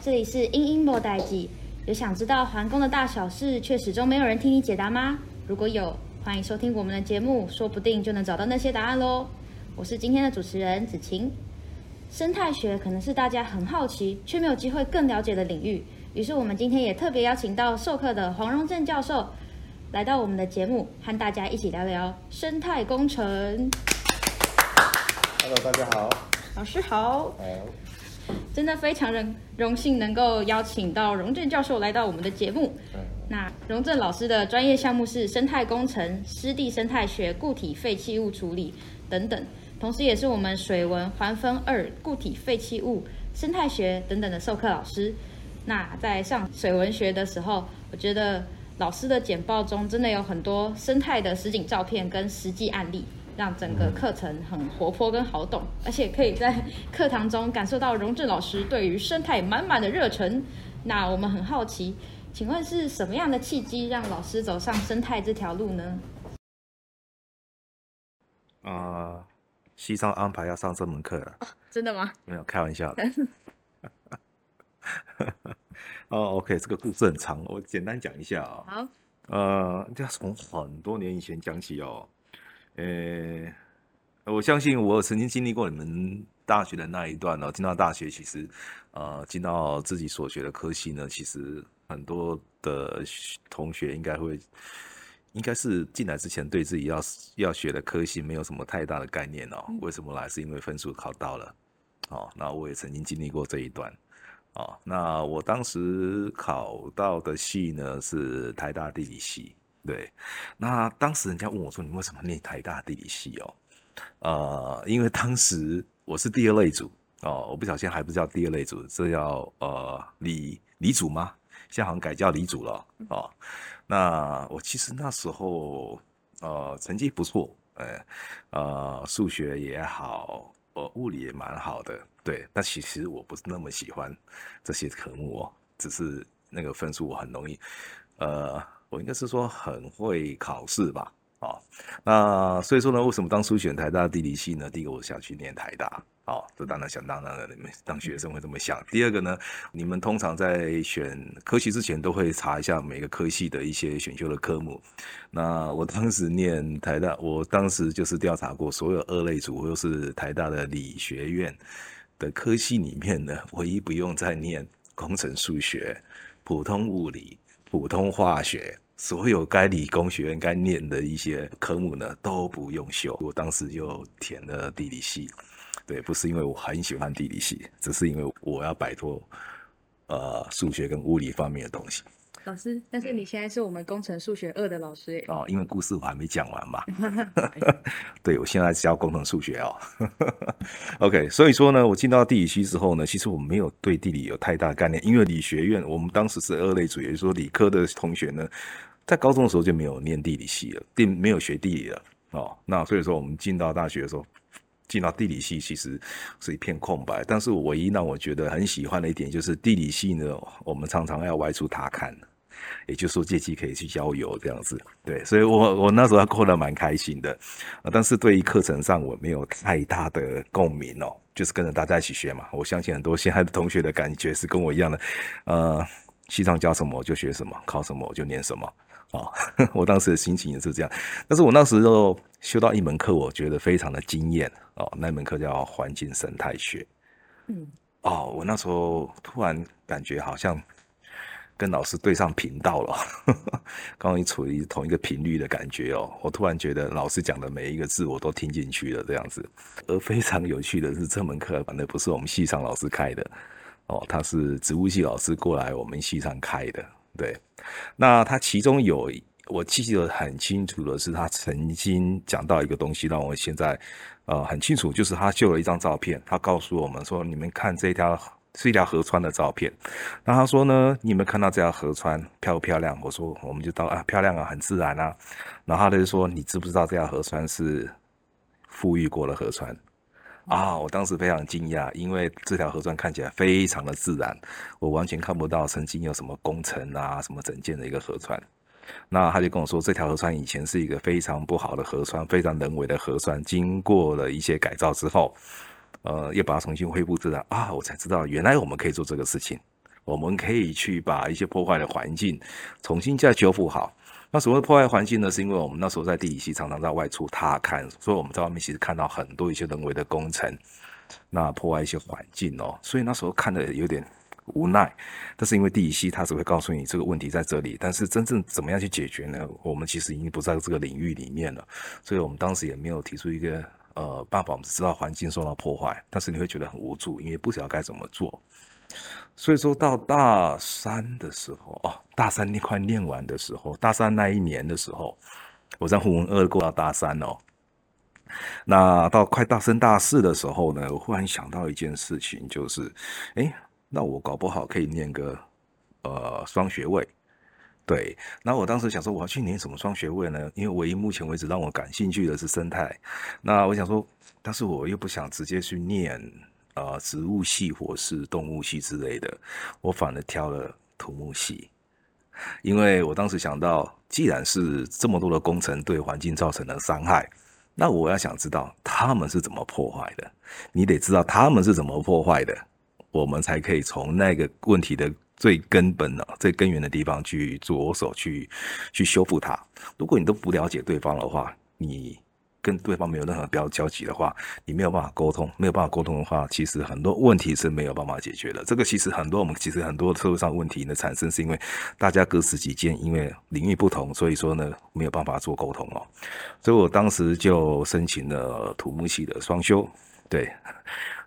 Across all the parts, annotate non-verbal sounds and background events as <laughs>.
这里是英英莫代记。有想知道皇宫的大小事，却始终没有人替你解答吗？如果有，欢迎收听我们的节目，说不定就能找到那些答案喽。我是今天的主持人子晴。生态学可能是大家很好奇却没有机会更了解的领域，于是我们今天也特别邀请到授课的黄荣正教授来到我们的节目，和大家一起聊聊生态工程。Hello，大家好。老师好。真的非常荣荣幸能够邀请到荣正教授来到我们的节目。那荣正老师的专业项目是生态工程、湿地生态学、固体废弃物处理等等，同时也是我们水文环分二固体废弃物生态学等等的授课老师。那在上水文学的时候，我觉得老师的简报中真的有很多生态的实景照片跟实际案例。让整个课程很活泼跟好懂，而且可以在课堂中感受到荣正老师对于生态满满的热忱。那我们很好奇，请问是什么样的契机让老师走上生态这条路呢？啊、呃，系上安排要上这门课了。哦，真的吗？没有，开玩笑的。<laughs> <laughs> 哦，OK，这个故事很长，我简单讲一下啊、哦。好。呃，要从很多年以前讲起哦。呃、欸，我相信我曾经经历过你们大学的那一段哦。进到大学，其实，呃，进到自己所学的科系呢，其实很多的同学应该会，应该是进来之前对自己要要学的科系没有什么太大的概念哦。为什么来？是因为分数考到了。哦，那我也曾经经历过这一段。哦，那我当时考到的系呢是台大地理系。对，那当时人家问我说：“你为什么念台大地理系哦？”呃，因为当时我是第二类组哦，我不小心还不叫第二类组，这叫呃理理组吗？现在好像改叫理组了哦。那我其实那时候呃成绩不错，哎呃数学也好，呃物理也蛮好的，对。但其实我不是那么喜欢这些科目哦，只是那个分数我很容易呃。我应该是说很会考试吧，啊、那所以说呢，为什么当初选台大地理系呢？第一个我想去念台大，哦，这当然想当然了，你们当学生会这么想。第二个呢，你们通常在选科系之前都会查一下每个科系的一些选修的科目。那我当时念台大，我当时就是调查过所有二类组或是台大的理学院的科系里面呢，唯一不用再念工程数学、普通物理。普通化学，所有该理工学院该念的一些科目呢，都不用修。我当时就填了地理系，对，不是因为我很喜欢地理系，只是因为我要摆脱呃数学跟物理方面的东西。老师，但是你现在是我们工程数学二的老师耶。哦，因为故事我还没讲完嘛。<laughs> 对，我现在教工程数学哦。OK，所以说呢，我进到地理系之后呢，其实我没有对地理有太大概念，因为理学院我们当时是二类组，也就是说理科的同学呢，在高中的时候就没有念地理系了，并没有学地理了哦。那所以说我们进到大学的时候，进到地理系其实是一片空白。但是唯一让我觉得很喜欢的一点就是地理系呢，我们常常要外出踏勘。也就是说，借机可以去郊游这样子，对，所以我我那时候还过得蛮开心的，但是对于课程上我没有太大的共鸣哦，就是跟着大家一起学嘛。我相信很多现在的同学的感觉是跟我一样的，呃，系上教什么我就学什么，考什么我就念什么哦。<laughs> 我当时的心情也是这样，但是我那时候修到一门课，我觉得非常的惊艳哦，那门课叫环境生态学，嗯，哦，我那时候突然感觉好像。跟老师对上频道了，刚刚处于同一个频率的感觉哦。我突然觉得老师讲的每一个字我都听进去了，这样子。而非常有趣的是，这门课反正不是我们系上老师开的哦，他是植物系老师过来我们系上开的。对，那他其中有我记得很清楚的是，他曾经讲到一个东西，让我现在呃很清楚，就是他秀了一张照片，他告诉我们说：“你们看这条。”是一条河川的照片，那他说呢，你有没有看到这条河川漂不漂亮？我说我们就到啊，漂亮啊，很自然啊。然后他就说，你知不知道这条河川是富裕过的河川？啊，我当时非常惊讶，因为这条河川看起来非常的自然，我完全看不到曾经有什么工程啊，什么整建的一个河川。那他就跟我说，这条河川以前是一个非常不好的河川，非常人为的河川，经过了一些改造之后。呃，又把它重新恢复自然啊！我才知道，原来我们可以做这个事情。我们可以去把一些破坏的环境重新再修复好。那所谓破坏环境呢，是因为我们那时候在地理系常常在外出踏勘，所以我们在外面其实看到很多一些人为的工程，那破坏一些环境哦，所以那时候看的有点无奈。但是因为地理系他只会告诉你这个问题在这里，但是真正怎么样去解决呢？我们其实已经不在这个领域里面了，所以我们当时也没有提出一个呃办法。我们知道环境受到破坏，但是你会觉得很无助，因为不知道该怎么做。所以说到大三的时候，哦，大三那快念完的时候，大三那一年的时候，我在混二过到大三哦。那到快大升大四的时候呢，我忽然想到一件事情，就是，哎，那我搞不好可以念个呃双学位。对，那我当时想说，我要去念什么双学位呢？因为唯一目前为止让我感兴趣的是生态。那我想说，但是我又不想直接去念。呃，植物系或是动物系之类的，我反而挑了土木系，因为我当时想到，既然是这么多的工程对环境造成了伤害，那我要想知道他们是怎么破坏的。你得知道他们是怎么破坏的，我们才可以从那个问题的最根本的、最根源的地方去着手去去修复它。如果你都不了解对方的话，你。跟对方没有任何标交集的话，你没有办法沟通，没有办法沟通的话，其实很多问题是没有办法解决的。这个其实很多我们其实很多社会上问题的产生，是因为大家各司己见，因为领域不同，所以说呢没有办法做沟通哦。所以我当时就申请了土木系的双修，对，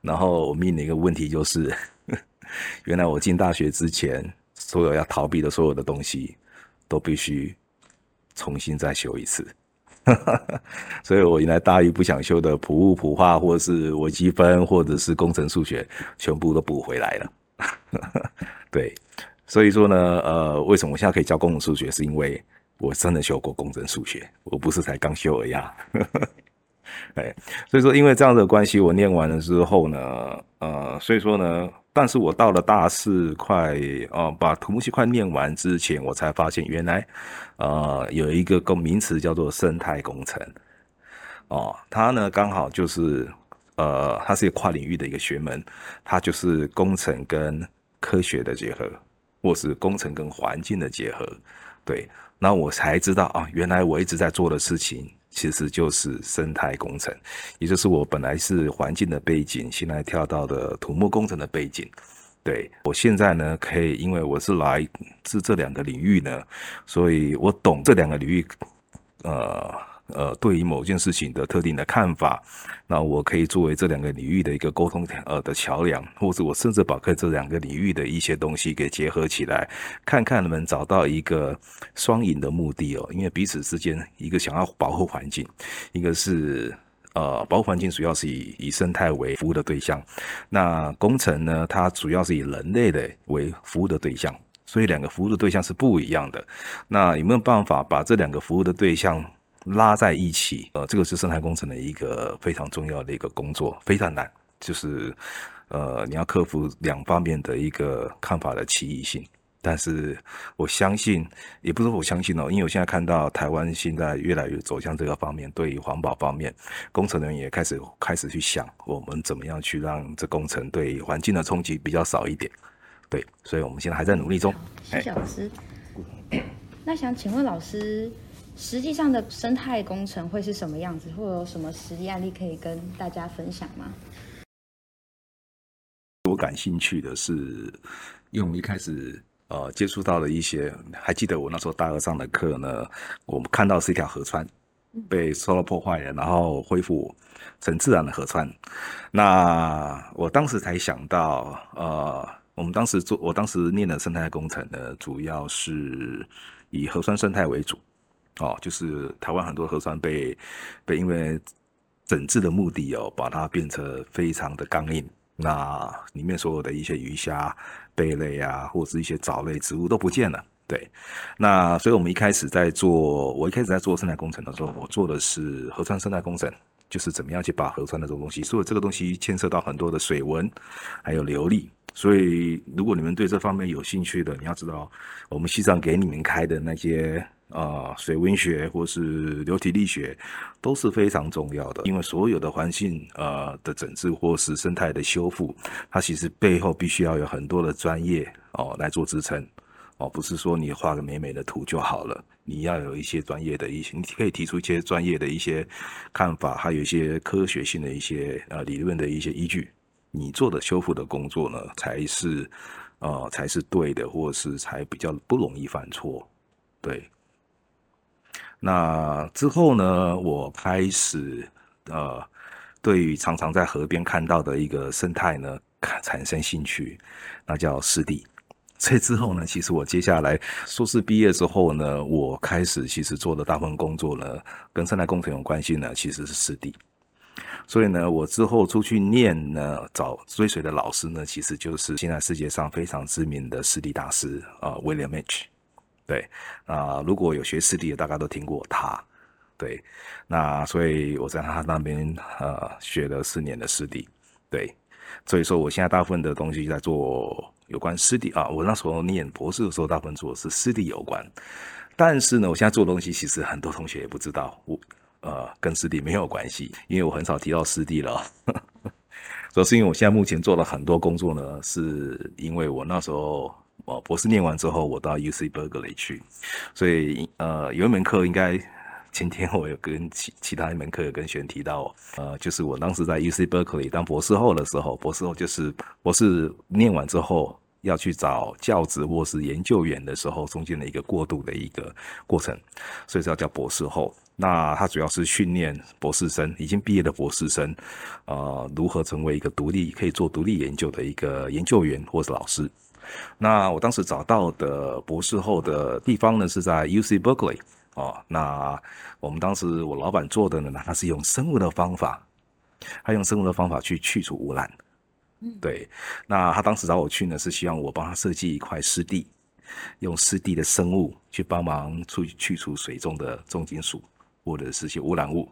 然后我面临一个问题就是，原来我进大学之前，所有要逃避的所有的东西，都必须重新再修一次。<laughs> 所以，我原来大一不想修的普物、普化，或是微积分，或者是工程数学，全部都补回来了。<laughs> 对，所以说呢，呃，为什么我现在可以教工程数学？是因为我真的修过工程数学，我不是才刚修而已。<laughs> 哎，所以说，因为这样的关系，我念完了之后呢，呃，所以说呢。但是我到了大四快，呃，把土木系快念完之前，我才发现原来，呃，有一个个名词叫做生态工程，哦，它呢刚好就是，呃，它是一个跨领域的一个学门，它就是工程跟科学的结合，或是工程跟环境的结合，对，那我才知道啊，原来我一直在做的事情。其实就是生态工程，也就是我本来是环境的背景，现在跳到的土木工程的背景。对，我现在呢，可以因为我是来自这两个领域呢，所以我懂这两个领域，呃。呃，对于某件事情的特定的看法，那我可以作为这两个领域的一个沟通呃的桥梁，或者我甚至把这两个领域的一些东西给结合起来，看看能不能找到一个双赢的目的哦。因为彼此之间，一个想要保护环境，一个是呃保护环境主要是以以生态为服务的对象，那工程呢，它主要是以人类的为服务的对象，所以两个服务的对象是不一样的。那有没有办法把这两个服务的对象拉在一起，呃，这个是生态工程的一个非常重要的一个工作，非常难，就是，呃，你要克服两方面的一个看法的歧异性。但是我相信，也不是我相信哦，因为我现在看到台湾现在越来越走向这个方面，对于环保方面，工程人员也开始开始去想，我们怎么样去让这工程对环境的冲击比较少一点。对，所以我们现在还在努力中。谢谢老师。<coughs> 那想请问老师。实际上的生态工程会是什么样子？会有什么实际案例可以跟大家分享吗？我感兴趣的是，因为我们一开始呃接触到了一些，还记得我那时候大二上的课呢，我们看到是一条河川被受到破坏了，然后恢复成自然的河川。那我当时才想到，呃，我们当时做，我当时念的生态工程呢，主要是以河川生态为主。哦，就是台湾很多核酸被被因为整治的目的哦，把它变成非常的刚硬，那里面所有的一些鱼虾、贝类啊，或者是一些藻类植物都不见了。对，那所以我们一开始在做，我一开始在做生态工程的时候，我做的是核酸生态工程，就是怎么样去把核酸的这种东西，所以这个东西牵涉到很多的水文，还有流力。所以如果你们对这方面有兴趣的，你要知道，我们系上给你们开的那些。啊、水温学或是流体力学都是非常重要的，因为所有的环境呃的整治或是生态的修复，它其实背后必须要有很多的专业哦来做支撑。哦，不是说你画个美美的图就好了，你要有一些专业的一些，你可以提出一些专业的一些看法，还有一些科学性的一些呃理论的一些依据，你做的修复的工作呢才是呃才是对的，或者是才比较不容易犯错，对。那之后呢，我开始呃，对于常常在河边看到的一个生态呢，产生兴趣，那叫湿地。这之后呢，其实我接下来硕士毕业之后呢，我开始其实做的大部分工作呢，跟生态工程有关系呢，其实是湿地。所以呢，我之后出去念呢，找追随的老师呢，其实就是现在世界上非常知名的湿地大师啊，William H。对，啊，如果有学湿地的，大家都听过他。对，那所以我在他那边呃学了四年的湿地。对，所以说我现在大部分的东西在做有关湿地啊。我那时候念博士的时候，大部分做的是湿地有关。但是呢，我现在做的东西其实很多同学也不知道，我呃跟湿地没有关系，因为我很少提到湿地了。<laughs> 主要是因为我现在目前做了很多工作呢，是因为我那时候。哦，博士念完之后，我到 UC Berkeley 去，所以呃，有一门课应该今天我有跟其其他一门课有跟学员提到，呃，就是我当时在 UC Berkeley 当博士后的时候，博士后就是博士念完之后要去找教职或是研究员的时候，中间的一个过渡的一个过程，所以这要叫博士后。那他主要是训练博士生，已经毕业的博士生，呃，如何成为一个独立可以做独立研究的一个研究员或是老师。那我当时找到的博士后的地方呢，是在 UC Berkeley 哦。那我们当时我老板做的呢，他是用生物的方法，他用生物的方法去去除污染。嗯，对。那他当时找我去呢，是希望我帮他设计一块湿地，用湿地的生物去帮忙去去除水中的重金属或者是些污染物。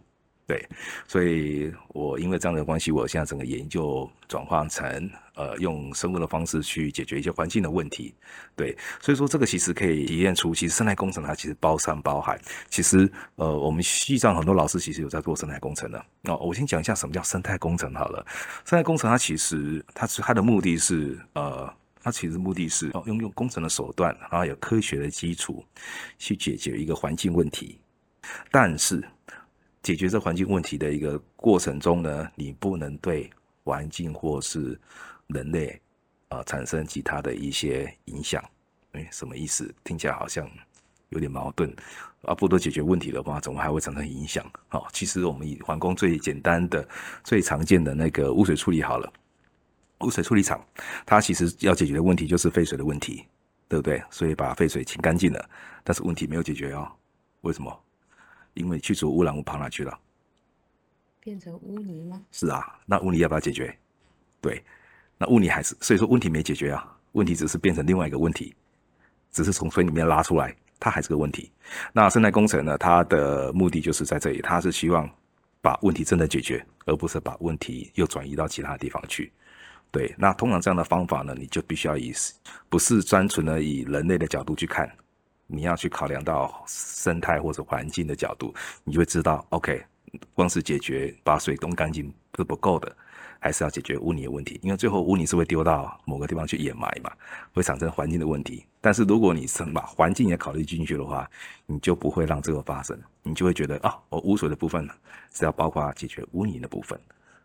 对，所以我因为这样的关系，我现在整个研究转换成呃用生物的方式去解决一些环境的问题。对，所以说这个其实可以体验出，其实生态工程它其实包山包海。其实呃，我们系上很多老师其实有在做生态工程的。那、我先讲一下什么叫生态工程好了。生态工程它其实它是它的目的是呃，它其实目的是用用工程的手段，然后有科学的基础去解决一个环境问题，但是。解决这环境问题的一个过程中呢，你不能对环境或是人类啊、呃、产生其他的一些影响。哎，什么意思？听起来好像有点矛盾。啊，不都解决问题的话，怎么还会产生影响？好、哦，其实我们以环工最简单的、最常见的那个污水处理好了。污水处理厂，它其实要解决的问题就是废水的问题，对不对？所以把废水清干净了，但是问题没有解决哦。为什么？因为去除污染物跑哪去了？变成污泥吗？是啊，那污泥要不要解决？对，那污泥还是，所以说问题没解决啊，问题只是变成另外一个问题，只是从水里面拉出来，它还是个问题。那生态工程呢？它的目的就是在这里，它是希望把问题真的解决，而不是把问题又转移到其他地方去。对，那通常这样的方法呢，你就必须要以不是单纯的以人类的角度去看。你要去考量到生态或者环境的角度，你就会知道，OK，光是解决把水弄干净是不够的，还是要解决污泥的问题。因为最后污泥是会丢到某个地方去掩埋嘛，会产生环境的问题。但是如果你是把环境也考虑进去的话，你就不会让这个发生，你就会觉得啊，我污水的部分是要包括解决污泥的部分。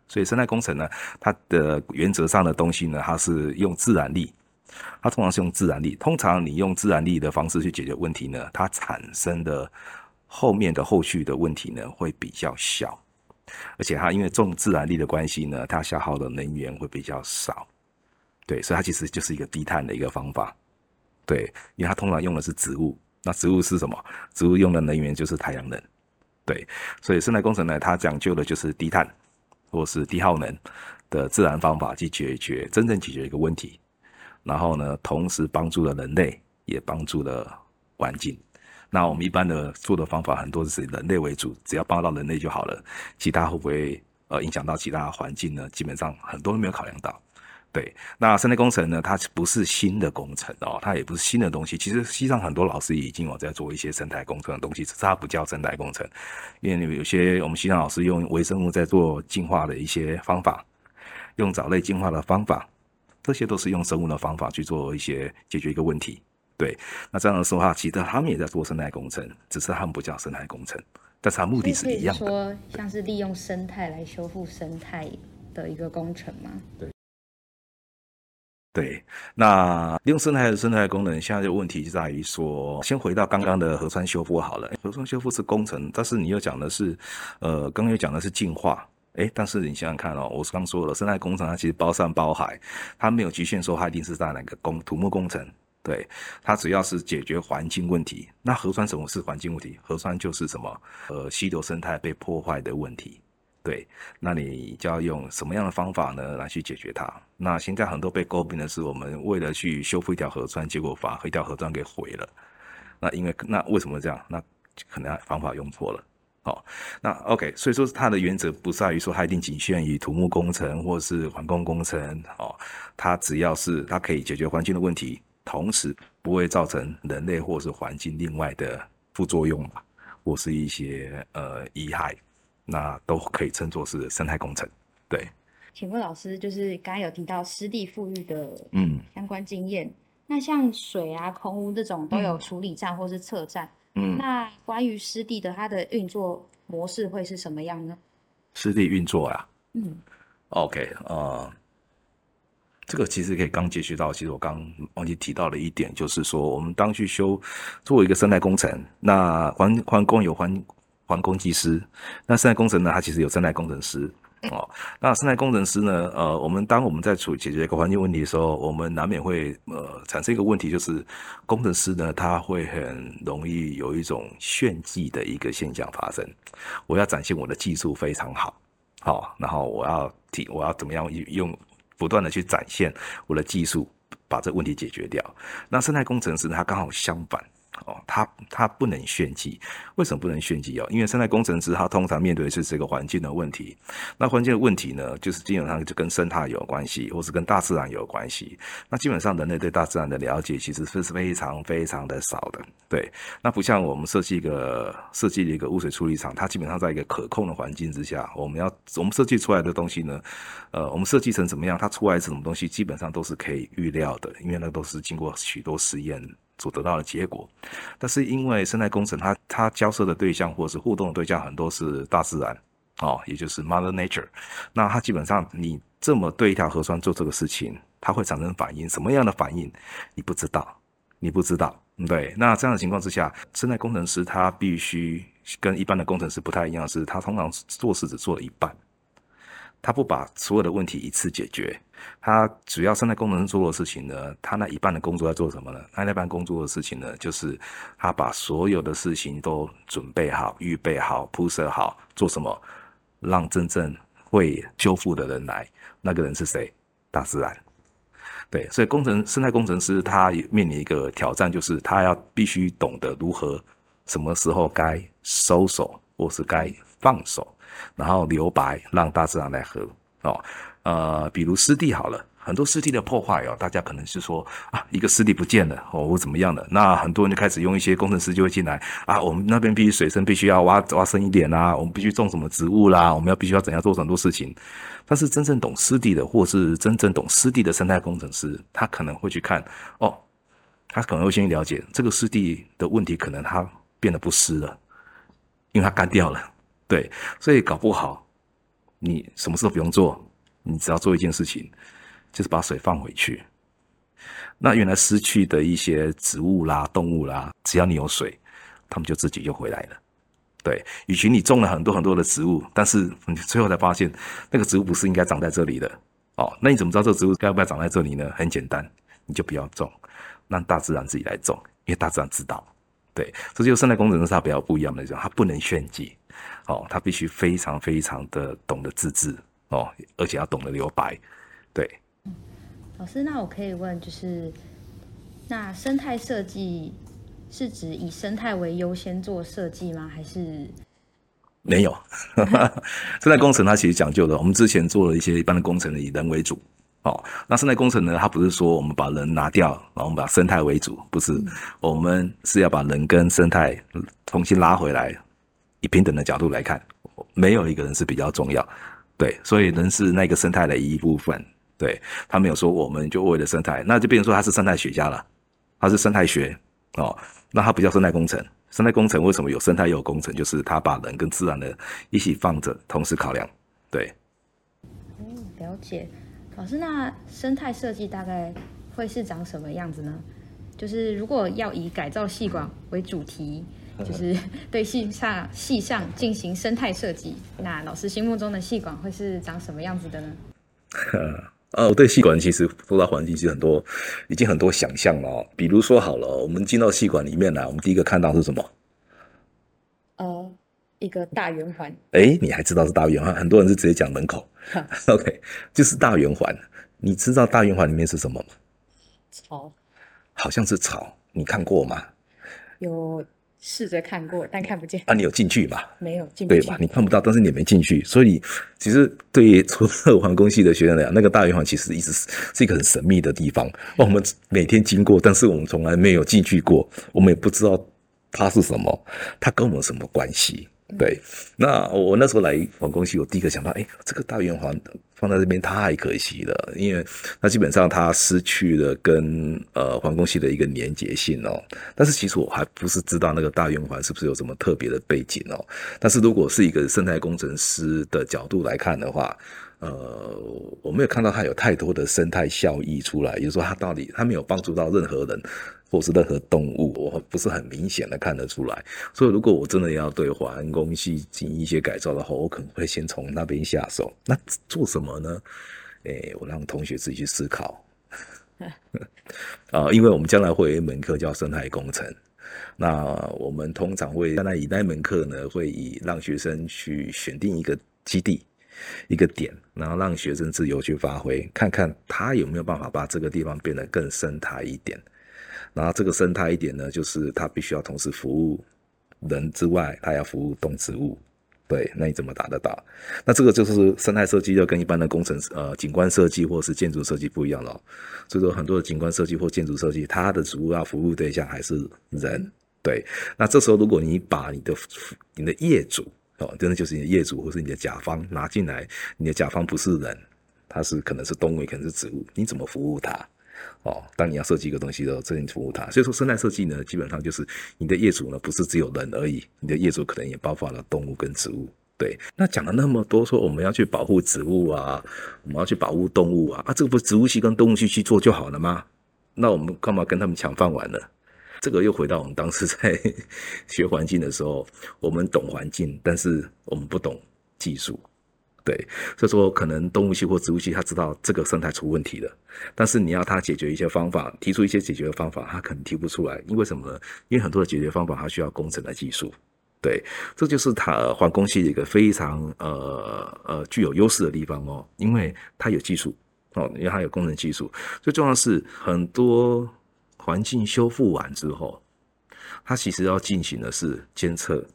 所以生态工程呢，它的原则上的东西呢，它是用自然力。它通常是用自然力，通常你用自然力的方式去解决问题呢，它产生的后面的后续的问题呢会比较小，而且它因为重自然力的关系呢，它消耗的能源会比较少，对，所以它其实就是一个低碳的一个方法，对，因为它通常用的是植物，那植物是什么？植物用的能源就是太阳能，对，所以生态工程呢，它讲究的就是低碳或是低耗能的自然方法去解决真正解决一个问题。然后呢，同时帮助了人类，也帮助了环境。那我们一般的做的方法很多是以人类为主，只要帮到人类就好了。其他会不会呃影响到其他环境呢？基本上很多都没有考量到。对，那生态工程呢，它不是新的工程哦，它也不是新的东西。其实西藏很多老师已经有在做一些生态工程的东西，只是它不叫生态工程，因为有些我们西藏老师用微生物在做净化的一些方法，用藻类净化的方法，这些都是用生物的方法去做一些解决一个问题。对，那这样的说话，其实他们也在做生态工程，只是他们不叫生态工程，但是它目的是一样的。说像是利用生态来修复生态的一个工程吗？对。对，那利用生态的生态功能，现在的问题就在于说，先回到刚刚的河川修复好了。河川修复是工程，但是你又讲的是，呃，刚刚又讲的是净化，诶，但是你想想看哦，我刚说了，生态工程它其实包山包海，它没有局限说它一定是在哪个工土木工程，对，它只要是解决环境问题。那河川什么是环境问题？河川就是什么？呃，溪流生态被破坏的问题。对，那你就要用什么样的方法呢来去解决它？那现在很多被诟病的是，我们为了去修复一条河川，结果把一条河川给毁了。那因为那为什么这样？那可能方法用错了。好，那 OK，所以说它的原则不在于说它一定仅限于土木工程或是环工工程。哦，它只要是它可以解决环境的问题，同时不会造成人类或是环境另外的副作用吧，或是一些呃遗害。那都可以称作是生态工程，对。请问老师，就是刚刚有提到湿地富裕的嗯相关经验，嗯、那像水啊、空污这种都有处理站或是测站，嗯，那关于湿地的它的运作模式会是什么样呢？湿地运作啊，嗯，OK，呃，这个其实可以刚接触到，其实我刚忘记提到了一点，就是说我们当去修作为一个生态工程，那环环工有环。环工技师，那生态工程呢？它其实有生态工程师哦。那生态工程师呢？呃，我们当我们在处解决一个环境问题的时候，我们难免会呃产生一个问题，就是工程师呢，他会很容易有一种炫技的一个现象发生。我要展现我的技术非常好，好、哦，然后我要提，我要怎么样用不断的去展现我的技术，把这个问题解决掉。那生态工程师，他刚好相反。哦，他他不能炫技，为什么不能炫技哦？因为生态工程师他通常面对的是这个环境的问题，那环境的问题呢，就是基本上就跟生态有关系，或是跟大自然有关系。那基本上人类对大自然的了解其实是非常非常的少的，对。那不像我们设计一个设计的一个污水处理厂，它基本上在一个可控的环境之下，我们要我们设计出来的东西呢，呃，我们设计成怎么样，它出来是什么东西，基本上都是可以预料的，因为那都是经过许多实验。所得到的结果，但是因为生态工程它，它交涉的对象或者是互动的对象很多是大自然哦，也就是 Mother Nature。那它基本上你这么对一条河川做这个事情，它会产生反应，什么样的反应你不知道，你不知道，对。那这样的情况之下，生态工程师他必须跟一般的工程师不太一样，是他通常做事只做了一半。他不把所有的问题一次解决，他主要生态工程师做的事情呢，他那一半的工作在做什么呢？他那半工作的事情呢，就是他把所有的事情都准备好、预备好、铺设好，做什么？让真正会修复的人来，那个人是谁？大自然。对，所以工程生态工程师他面临一个挑战，就是他要必须懂得如何、什么时候该收手，或是该放手。然后留白，让大自然来喝哦。呃，比如湿地好了，很多湿地的破坏哦，大家可能是说啊，一个湿地不见了哦，或怎么样的，那很多人就开始用一些工程师就会进来啊，我们那边必须水深必须要挖挖深一点啦，我们必须种什么植物啦，我们要必须要怎样做很多事情。但是真正懂湿地的，或是真正懂湿地的生态工程师，他可能会去看哦，他可能会先去了解这个湿地的问题，可能它变得不湿了，因为它干掉了。对，所以搞不好，你什么事都不用做，你只要做一件事情，就是把水放回去。那原来失去的一些植物啦、动物啦，只要你有水，它们就自己就回来了。对，与其你种了很多很多的植物，但是 <laughs> 你最后才发现那个植物不是应该长在这里的哦，那你怎么知道这个植物该不该长在这里呢？很简单，你就不要种，让大自然自己来种，因为大自然知道。对，这就是生态工程师他比较不一样的地方，他不能炫技。哦，他必须非常非常的懂得自制哦，而且要懂得留白，对。嗯，老师，那我可以问，就是那生态设计是指以生态为优先做设计吗？还是没有？<laughs> 生态工程它其实讲究的，我们之前做了一些一般的工程，以人为主哦，那生态工程呢？它不是说我们把人拿掉，然后我们把生态为主，不是，嗯、我们是要把人跟生态重新拉回来，以平等的角度来看，没有一个人是比较重要，对，所以人是那个生态的一部分，对，他没有说我们就为了生态，那就变成说他是生态学家了，他是生态学哦，那他不叫生态工程，生态工程为什么有生态又有工程？就是他把人跟自然的一起放着，同时考量，对，嗯，了解。老师，那生态设计大概会是长什么样子呢？就是如果要以改造细管为主题，<laughs> 就是 <laughs> 对戏上戏上进行生态设计，那老师心目中的戏馆会是长什么样子的呢？呃，<laughs> 我对戏馆其实说到环境其实很多，已经很多想象了哦。比如说好了，我们进到戏馆里面来，我们第一个看到是什么？呃，一个大圆环。哎，你还知道是大圆环？很多人是直接讲门口。OK，就是大圆环。你知道大圆环里面是什么吗？草，好像是草。你看过吗？有试着看过，但看不见。啊，你有进去吧？没有进去，对吧？你看不到，但是你没进去。所以，其实对于除了环工系的学生来讲，那个大圆环其实一直是是一个很神秘的地方。我们每天经过，但是我们从来没有进去过，我们也不知道它是什么，它跟我们什么关系？对，那我那时候来环工系，我第一个想到，哎，这个大圆环放在这边太可惜了，因为那基本上它失去了跟呃环工系的一个连结性哦。但是其实我还不是知道那个大圆环是不是有什么特别的背景哦。但是如果是一个生态工程师的角度来看的话，呃，我没有看到它有太多的生态效益出来，也就是说，它到底它没有帮助到任何人。或是任何动物，我不是很明显的看得出来。所以，如果我真的要对环工系进行一些改造的话，我可能会先从那边下手。那做什么呢？诶、欸，我让同学自己去思考。<laughs> 啊，因为我们将来会有一门课叫生态工程，那我们通常会将来以那门课呢，会以让学生去选定一个基地、一个点，然后让学生自由去发挥，看看他有没有办法把这个地方变得更生态一点。然后这个生态一点呢，就是他必须要同时服务人之外，他要服务动植物。对，那你怎么达得到？那这个就是生态设计，就跟一般的工程呃景观设计或是建筑设计不一样了。所以说，很多的景观设计或建筑设计，它的主要服务对象还是人。对，那这时候如果你把你的你的业主真的就是你的业主或是你的甲方拿进来，你的甲方不是人，他是可能是动物，可能是植物，你怎么服务他？哦，当你要设计一个东西的时候，这你服务他。所以说，生态设计呢，基本上就是你的业主呢，不是只有人而已，你的业主可能也包括了动物跟植物。对，那讲了那么多，说我们要去保护植物啊，我们要去保护动物啊，啊，这个不是植物系跟动物系去做就好了吗？那我们干嘛跟他们抢饭碗呢？这个又回到我们当时在 <laughs> 学环境的时候，我们懂环境，但是我们不懂技术。对，所以说可能动物系或植物系，他知道这个生态出问题了，但是你要他解决一些方法，提出一些解决的方法，他可能提不出来，因为什么呢？因为很多的解决方法，它需要工程的技术。对，这就是他环工系的一个非常呃呃具有优势的地方哦，因为它有技术哦，因为它有工程技术。最重要的是，很多环境修复完之后，它其实要进行的是监测，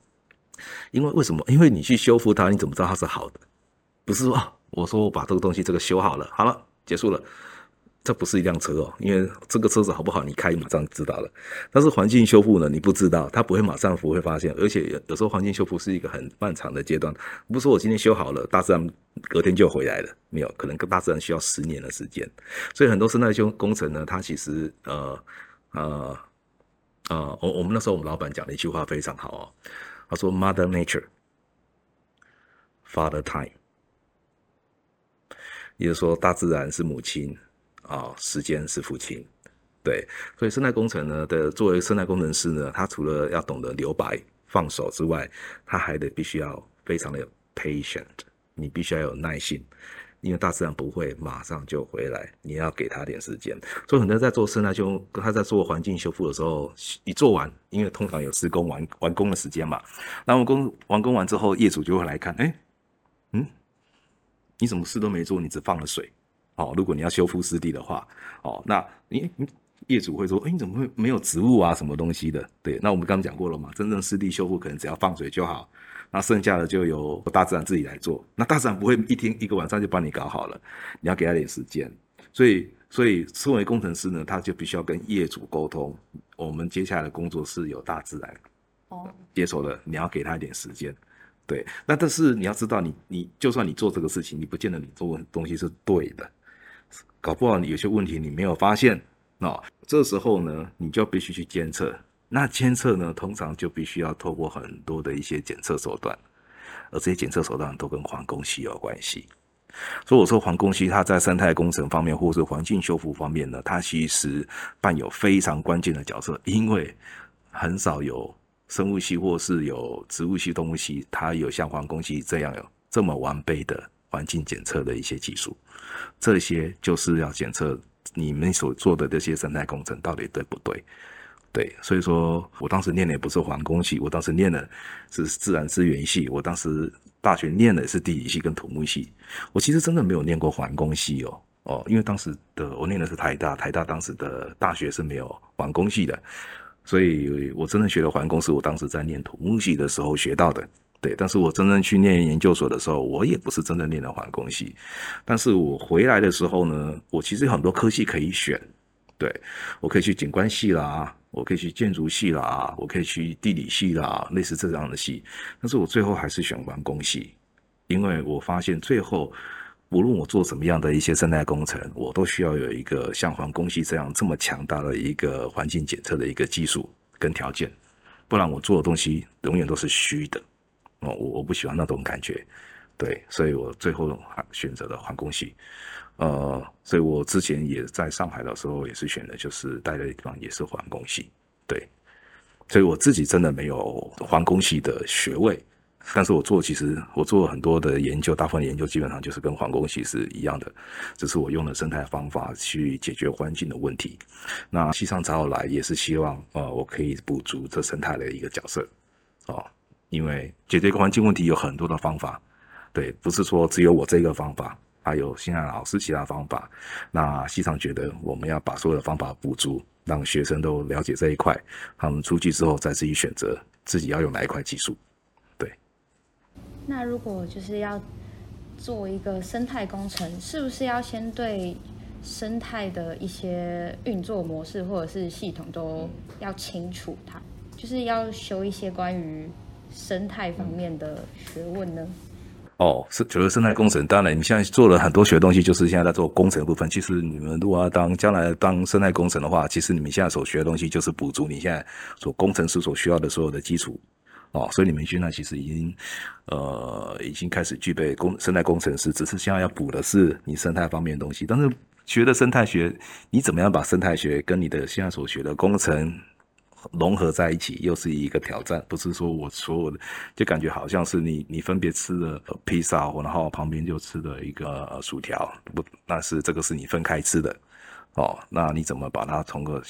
因为为什么？因为你去修复它，你怎么知道它是好的？不是说，我说我把这个东西这个修好了，好了，结束了，这不是一辆车哦，因为这个车子好不好，你开马上知道了。但是环境修复呢，你不知道，它不会马上不会发现，而且有时候环境修复是一个很漫长的阶段，不是说我今天修好了，大自然隔天就回来了，没有，可能跟大自然需要十年的时间。所以很多生态修工程呢，它其实呃呃呃，我我们那时候我们老板讲的一句话非常好哦，他说 Mother Nature, Father Time。也就是说，大自然是母亲，啊，时间是父亲，对，所以生态工程呢的作为生态工程师呢，他除了要懂得留白、放手之外，他还得必须要非常的有 patient，你必须要有耐心，因为大自然不会马上就回来，你要给他点时间。所以很多人在做生态修，他在做环境修复的时候，一做完，因为通常有施工完完工的时间嘛，那完工完工完之后，业主就会来看，哎，嗯。你什么事都没做，你只放了水，哦，如果你要修复湿地的话，哦，那你你业主会说，哎，你怎么会没有植物啊，什么东西的？对，那我们刚刚讲过了嘛，真正湿地修复可能只要放水就好，那剩下的就由大自然自己来做，那大自然不会一天一个晚上就帮你搞好了，你要给他点时间。所以，所以身为工程师呢，他就必须要跟业主沟通，我们接下来的工作是由大自然哦接手的，你要给他一点时间。对，那但是你要知道你，你你就算你做这个事情，你不见得你做的东西是对的，搞不好有些问题你没有发现，那、这时候呢，你就必须去监测。那监测呢，通常就必须要透过很多的一些检测手段，而这些检测手段都跟环工系有关系。所以我说环工系它在生态工程方面，或是环境修复方面呢，它其实扮有非常关键的角色，因为很少有。生物系或是有植物系、动物系，它有像环工系这样有这么完备的环境检测的一些技术，这些就是要检测你们所做的这些生态工程到底对不对？对，所以说我当时念的也不是环工系，我当时念的是自然资源系，我当时大学念的是地理系跟土木系，我其实真的没有念过环工系哦哦，因为当时的我念的是台大，台大当时的大学是没有环工系的。所以，我真的学的环工是我当时在念土木系的时候学到的，对。但是我真正去念研究所的时候，我也不是真正念的环工系。但是我回来的时候呢，我其实有很多科系可以选，对，我可以去景观系啦，我可以去建筑系啦，我可以去地理系啦，类似这样的系。但是我最后还是选环工系，因为我发现最后。无论我做什么样的一些生态工程，我都需要有一个像环工系这样这么强大的一个环境检测的一个技术跟条件，不然我做的东西永远都是虚的。哦，我我不喜欢那种感觉，对，所以我最后选择了环工系。呃，所以我之前也在上海的时候也是选的，就是待的地方也是环工系，对，所以我自己真的没有环工系的学位。但是我做其实我做很多的研究，大部分研究基本上就是跟环工系是一样的，只是我用了生态方法去解决环境的问题。那西上找我来也是希望，呃，我可以补足这生态的一个角色，哦，因为解决个环境问题有很多的方法，对，不是说只有我这个方法，还有现在老师其他方法。那系上觉得我们要把所有的方法补足，让学生都了解这一块，他们出去之后再自己选择自己要用哪一块技术。对那如果就是要做一个生态工程，是不是要先对生态的一些运作模式或者是系统都要清楚？它就是要修一些关于生态方面的学问呢？哦，是觉得生态工程，当然你现在做了很多学东西，就是现在在做工程的部分。其实你们如果要当将来当生态工程的话，其实你们现在所学的东西就是补足你现在所工程师所需要的所有的基础。哦，所以你们现在其实已经，呃，已经开始具备工生态工程师，只是现在要补的是你生态方面的东西。但是学的生态学，你怎么样把生态学跟你的现在所学的工程融合在一起，又是一个挑战。不是说我所有的，就感觉好像是你你分别吃了披萨，然后旁边就吃了一个薯条，不，但是这个是你分开吃的。哦，那你怎么把它从个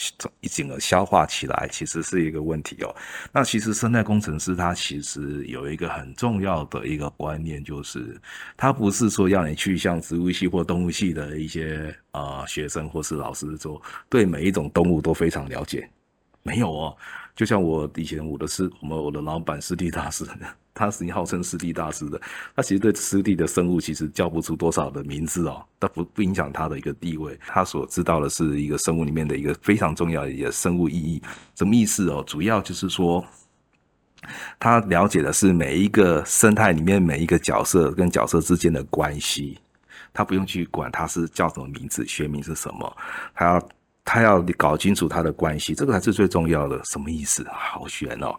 一整个消化起来，其实是一个问题哦。那其实生态工程师他其实有一个很重要的一个观念，就是他不是说要你去像植物系或动物系的一些呃学生或是老师说对每一种动物都非常了解，没有哦。就像我以前我的师，我们我的老板湿地大师，<laughs> 他是号称湿地大师的，他其实对湿地的生物其实叫不出多少的名字哦，但不不影响他的一个地位。他所知道的是一个生物里面的一个非常重要的一个生物意义，什么意思哦？主要就是说，他了解的是每一个生态里面每一个角色跟角色之间的关系，他不用去管他是叫什么名字，学名是什么，他要。他要搞清楚他的关系，这个才是最重要的。什么意思？好悬哦！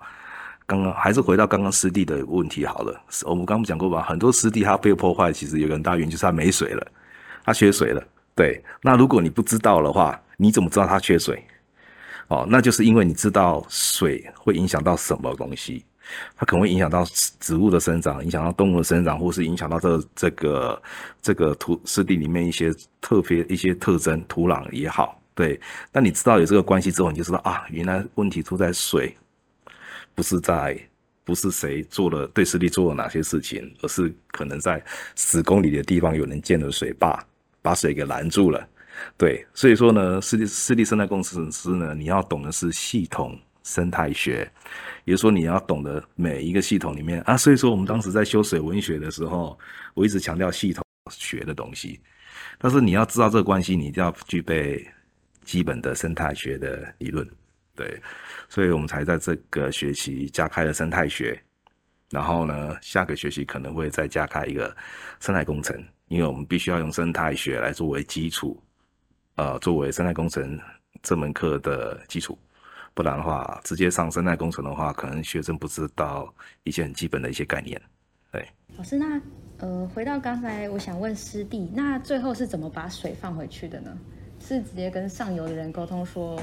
刚刚还是回到刚刚湿地的问题好了。我们刚刚讲过吧，很多湿地它被破坏，其实有个很大原因就是它没水了，它缺水了。对，那如果你不知道的话，你怎么知道它缺水？哦，那就是因为你知道水会影响到什么东西，它可能会影响到植物的生长，影响到动物的生长，或是影响到这这个这个土湿地里面一些特别一些特征，土壤也好。对，那你知道有这个关系之后，你就知道啊，原来问题出在水，不是在，不是谁做了对湿地做了哪些事情，而是可能在十公里的地方有人建了水坝，把水给拦住了。对，所以说呢，湿地湿地生态工程师呢，你要懂的是系统生态学，也就是说你要懂得每一个系统里面啊。所以说我们当时在修水文学的时候，我一直强调系统学的东西。但是你要知道这个关系，你一定要具备基本的生态学的理论，对，所以我们才在这个学期加开了生态学，然后呢，下个学期可能会再加开一个生态工程，因为我们必须要用生态学来作为基础，呃，作为生态工程这门课的基础，不然的话，直接上生态工程的话，可能学生不知道一些很基本的一些概念，对。老师，那呃，回到刚才，我想问师弟，那最后是怎么把水放回去的呢？是直接跟上游的人沟通说，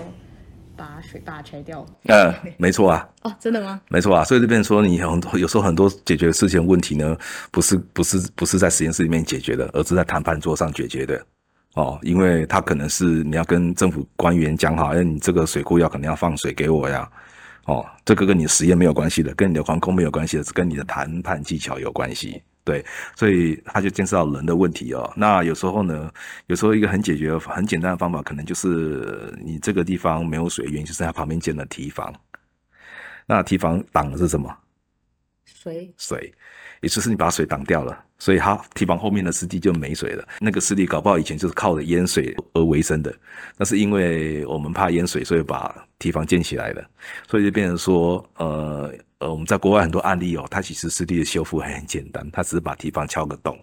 把水坝拆掉？呃，没错啊。哦，真的吗？没错啊。所以这边说，你很多有时候很多解决事情问题呢，不是不是不是在实验室里面解决的，而是在谈判桌上解决的。哦，因为他可能是你要跟政府官员讲好，哎，你这个水库要可能要放水给我呀。哦，这个跟你实验没有关系的，跟你的航空没有关系的，是跟你的谈判技巧有关系。对，所以他就见识到人的问题哦。那有时候呢，有时候一个很解决、很简单的方法，可能就是你这个地方没有水源，就是它旁边建了堤防。那堤防挡的是什么？水。水，也就是你把水挡掉了，所以他堤防后面的湿地就没水了。那个湿地搞不好以前就是靠着淹水而为生的，那是因为我们怕淹水，所以把堤防建起来了。所以就变成说，呃。呃，我们在国外很多案例哦，它其实湿地的修复还很简单，它只是把堤防敲个洞，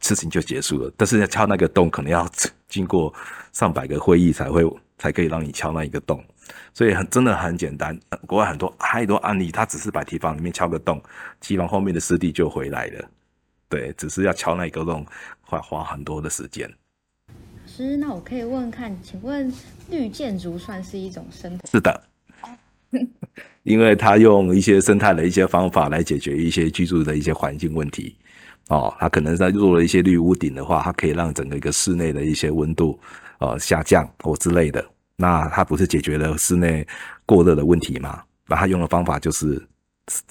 事情就结束了。但是要敲那个洞，可能要经过上百个会议才会才可以让你敲那一个洞，所以很真的很简单。国外很多太多案例，它只是把堤防里面敲个洞，堤防后面的湿地就回来了。对，只是要敲那一个洞，会花很多的时间。老师，那我可以问看，请问绿建筑算是一种生态？是的。因为它用一些生态的一些方法来解决一些居住的一些环境问题，哦，它可能在做了一些绿屋顶的话，它可以让整个一个室内的一些温度呃下降或之类的。那它不是解决了室内过热的问题吗？那它用的方法就是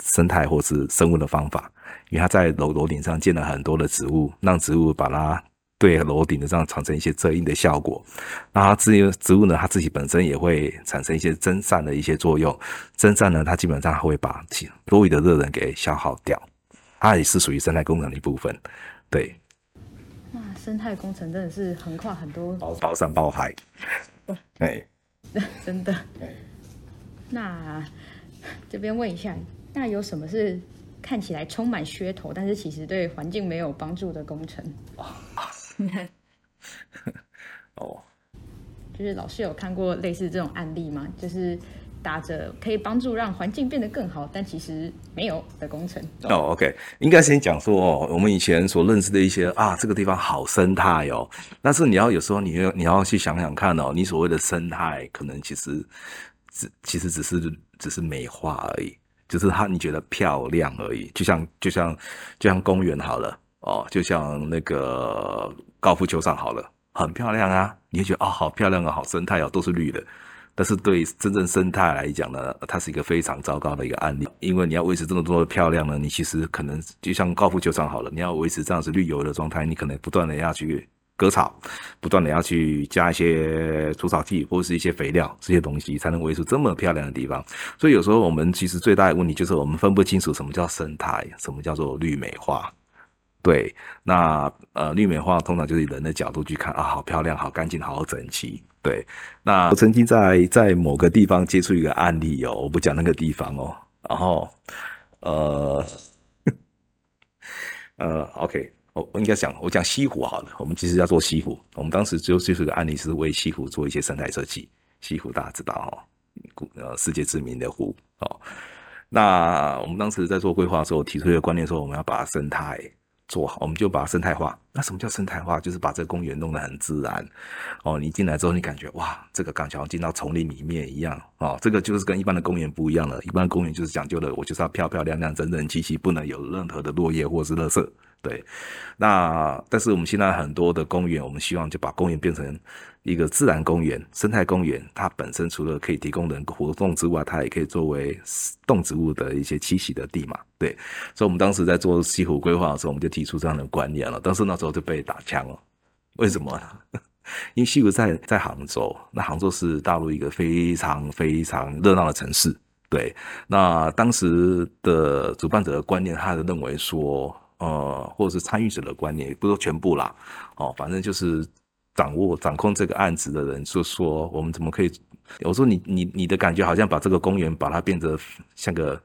生态或是生物的方法，因为它在楼楼顶上建了很多的植物，让植物把它。对楼顶的这样产生一些遮阴的效果，那它自由植物呢，它自己本身也会产生一些蒸散的一些作用，蒸散呢，它基本上会把多余的热能给消耗掉，它也是属于生态工程的一部分。对，那生态工程真的是横跨很多，包包山包海，哎，<laughs> 真的。那这边问一下，那有什么是看起来充满噱头，但是其实对环境没有帮助的工程？<laughs> 哦，就是老师有看过类似这种案例吗？就是打着可以帮助让环境变得更好，但其实没有的工程。哦，OK，应该先讲说哦，我们以前所认识的一些啊，这个地方好生态哦。但是你要有时候你要你要去想想看哦，你所谓的生态，可能其实只其实只是只是美化而已，就是它你觉得漂亮而已。就像就像就像公园好了。哦，就像那个高尔夫球场好了，很漂亮啊，你会觉得啊、哦，好漂亮啊，好生态哦，都是绿的。但是对真正生态来讲呢，它是一个非常糟糕的一个案例，因为你要维持这么多的漂亮呢，你其实可能就像高尔夫球场好了，你要维持这样子绿油的状态，你可能不断的要去割草，不断的要去加一些除草剂或者是一些肥料这些东西，才能维持这么漂亮的地方。所以有时候我们其实最大的问题就是我们分不清楚什么叫生态，什么叫做绿美化。对，那呃，绿美化通常就是以人的角度去看啊，好漂亮，好干净，好整齐。对，那我曾经在在某个地方接触一个案例哦，我不讲那个地方哦，然后呃 <laughs> 呃，OK，我我应该讲我讲西湖好了，我们其实要做西湖，我们当时就接触一个案例是为西湖做一些生态设计，西湖大家知道哦，呃世界知名的湖哦，那我们当时在做规划的时候提出一个观念说，我们要把生态。做，我们就把生态化。那什么叫生态化？就是把这个公园弄得很自然。哦，你进来之后，你感觉哇，这个感觉进到丛林里面一样。哦，这个就是跟一般的公园不一样了。一般的公园就是讲究的，我就是要漂漂亮亮、整整齐齐，不能有任何的落叶或是垃圾。对，那但是我们现在很多的公园，我们希望就把公园变成一个自然公园、生态公园。它本身除了可以提供人活动之外，它也可以作为动植物的一些栖息的地嘛。对，所以我们当时在做西湖规划的时候，我们就提出这样的观念了。但是那时候就被打枪了，为什么呢？<laughs> 因为西湖在在杭州，那杭州是大陆一个非常非常热闹的城市。对，那当时的主办者的观念，他就认为说，呃，或者是参与者的观念，也不说全部啦，哦，反正就是掌握掌控这个案子的人，就说我们怎么可以？我说你你你的感觉好像把这个公园把它变得像个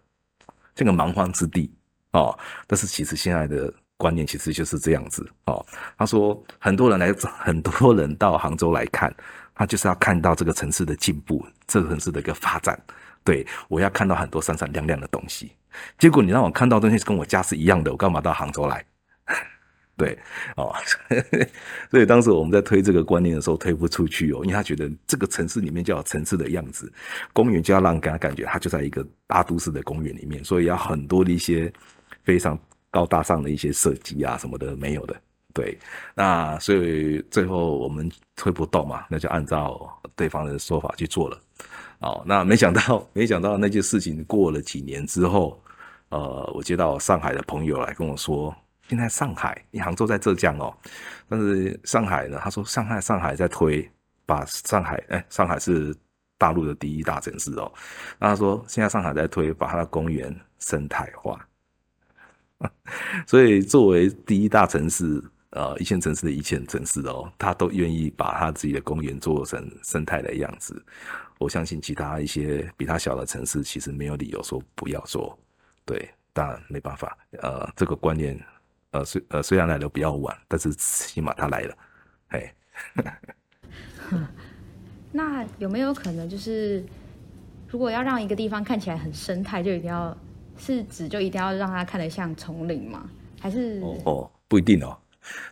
像个蛮荒之地哦，但是其实现在的观念其实就是这样子哦。他说很多人来，很多人到杭州来看，他就是要看到这个城市的进步，这个城市的一个发展。对，我要看到很多闪闪亮亮的东西。结果你让我看到东西是跟我家是一样的，我干嘛到杭州来？对，哦，<laughs> 所以当时我们在推这个观念的时候推不出去哦，因为他觉得这个城市里面就要城市的样子，公园就要让给他感觉他就在一个大都市的公园里面，所以要很多的一些非常高大上的一些设计啊什么的没有的。对，那所以最后我们推不动嘛，那就按照对方的说法去做了。哦，那没想到，没想到那件事情过了几年之后，呃，我接到上海的朋友来跟我说。现在上海，你杭州在浙江哦，但是上海呢？他说上海上海在推，把上海哎，上海是大陆的第一大城市哦。那他说现在上海在推，把它的公园生态化。<laughs> 所以作为第一大城市，呃，一线城市的一线城市哦，他都愿意把他自己的公园做成生态的样子。我相信其他一些比他小的城市，其实没有理由说不要做。对，当然没办法，呃，这个观念。呃，虽呃虽然来的比较晚，但是起码他来了，嘿。<laughs> 那有没有可能就是，如果要让一个地方看起来很生态，就一定要是指就一定要让它看得像丛林吗？还是哦，哦，不一定哦。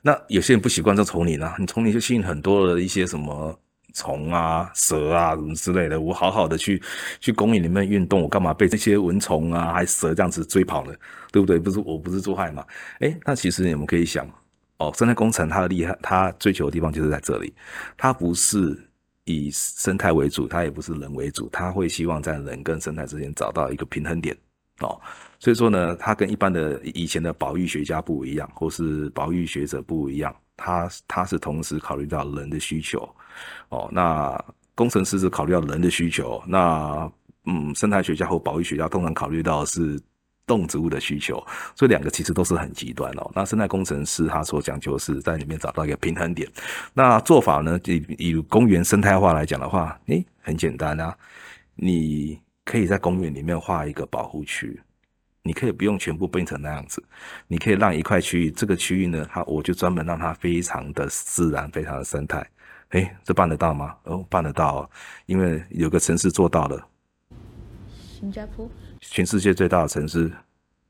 那有些人不习惯这丛林啊，你丛林就吸引很多的一些什么。虫啊、蛇啊什么之类的，我好好的去去公园里面运动，我干嘛被这些蚊虫啊、还蛇这样子追跑呢？对不对？不是，我不是做害嘛？诶，那其实你们可以想，哦，生态工程它的厉害，它追求的地方就是在这里，它不是以生态为主，它也不是人为主，它会希望在人跟生态之间找到一个平衡点哦。所以说呢，它跟一般的以前的保育学家不一样，或是保育学者不一样，它它是同时考虑到人的需求。哦，那工程师是考虑到人的需求，那嗯，生态学家或保育学家通常考虑到是动植物的需求，所以两个其实都是很极端哦。那生态工程师他所讲究是在里面找到一个平衡点。那做法呢，以以公园生态化来讲的话，诶，很简单啊，你可以在公园里面画一个保护区，你可以不用全部变成那样子，你可以让一块区域，这个区域呢，它我就专门让它非常的自然，非常的生态。哎，这办得到吗？哦，办得到，因为有个城市做到了。新加坡，全世界最大的城市。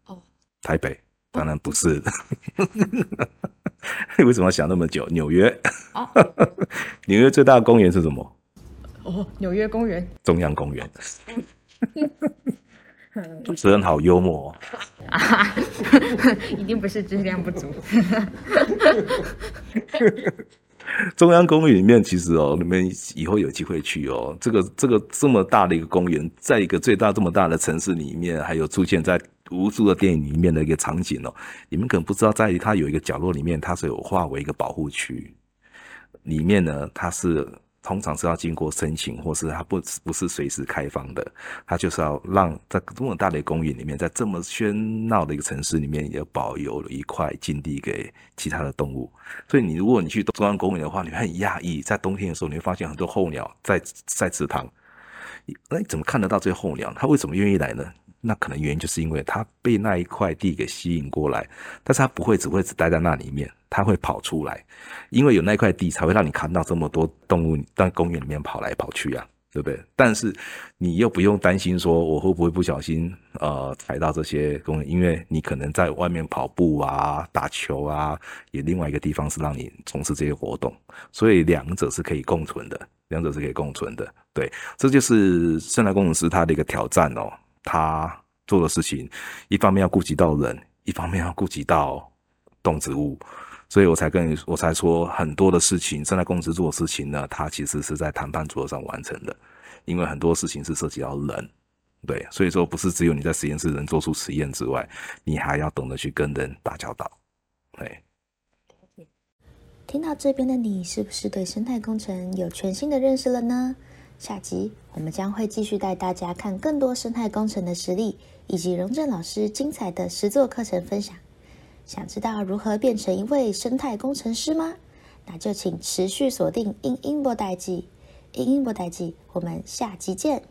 哦，台北，当然不是。哦、<laughs> 为什么要想那么久？纽约。哦，<laughs> 纽约最大的公园是什么？哦，纽约公园。中央公园。<laughs> 主持人好幽默哦。啊，一定不是质量不足。<laughs> 中央公园里面，其实哦，你们以后有机会去哦。这个这个这么大的一个公园，在一个最大这么大的城市里面，还有出现在无数的电影里面的一个场景哦。你们可能不知道，在它有一个角落里面，它是有划为一个保护区，里面呢，它是。通常是要经过申请，或是它不不是随时开放的，它就是要让在这么大的公园里面，在这么喧闹的一个城市里面，也保有了一块禁地给其他的动物。所以你如果你去中央公园的话，你会很讶异，在冬天的时候，你会发现很多候鸟在在池塘。那你怎么看得到这些候鸟？它为什么愿意来呢？那可能原因就是因为它被那一块地给吸引过来，但是它不会只会只待在那里面，它会跑出来，因为有那块地才会让你看到这么多动物在 <laughs> 公园里面跑来跑去啊，对不对？但是你又不用担心说我会不会不小心呃踩到这些公园，因为你可能在外面跑步啊、打球啊，有另外一个地方是让你从事这些活动，所以两者是可以共存的，两者是可以共存的，对，这就是生态工程师他的一个挑战哦。他做的事情，一方面要顾及到人，一方面要顾及到动植物，所以我才跟你，我才说很多的事情，生态工程师做的事情呢，他其实是在谈判桌上完成的，因为很多事情是涉及到人，对，所以说不是只有你在实验室能做出实验之外，你还要懂得去跟人打交道，对。听到这边的你，是不是对生态工程有全新的认识了呢？下集我们将会继续带大家看更多生态工程的实例，以及荣正老师精彩的实作课程分享。想知道如何变成一位生态工程师吗？那就请持续锁定《英英波代记》，《英英波代记》，我们下集见。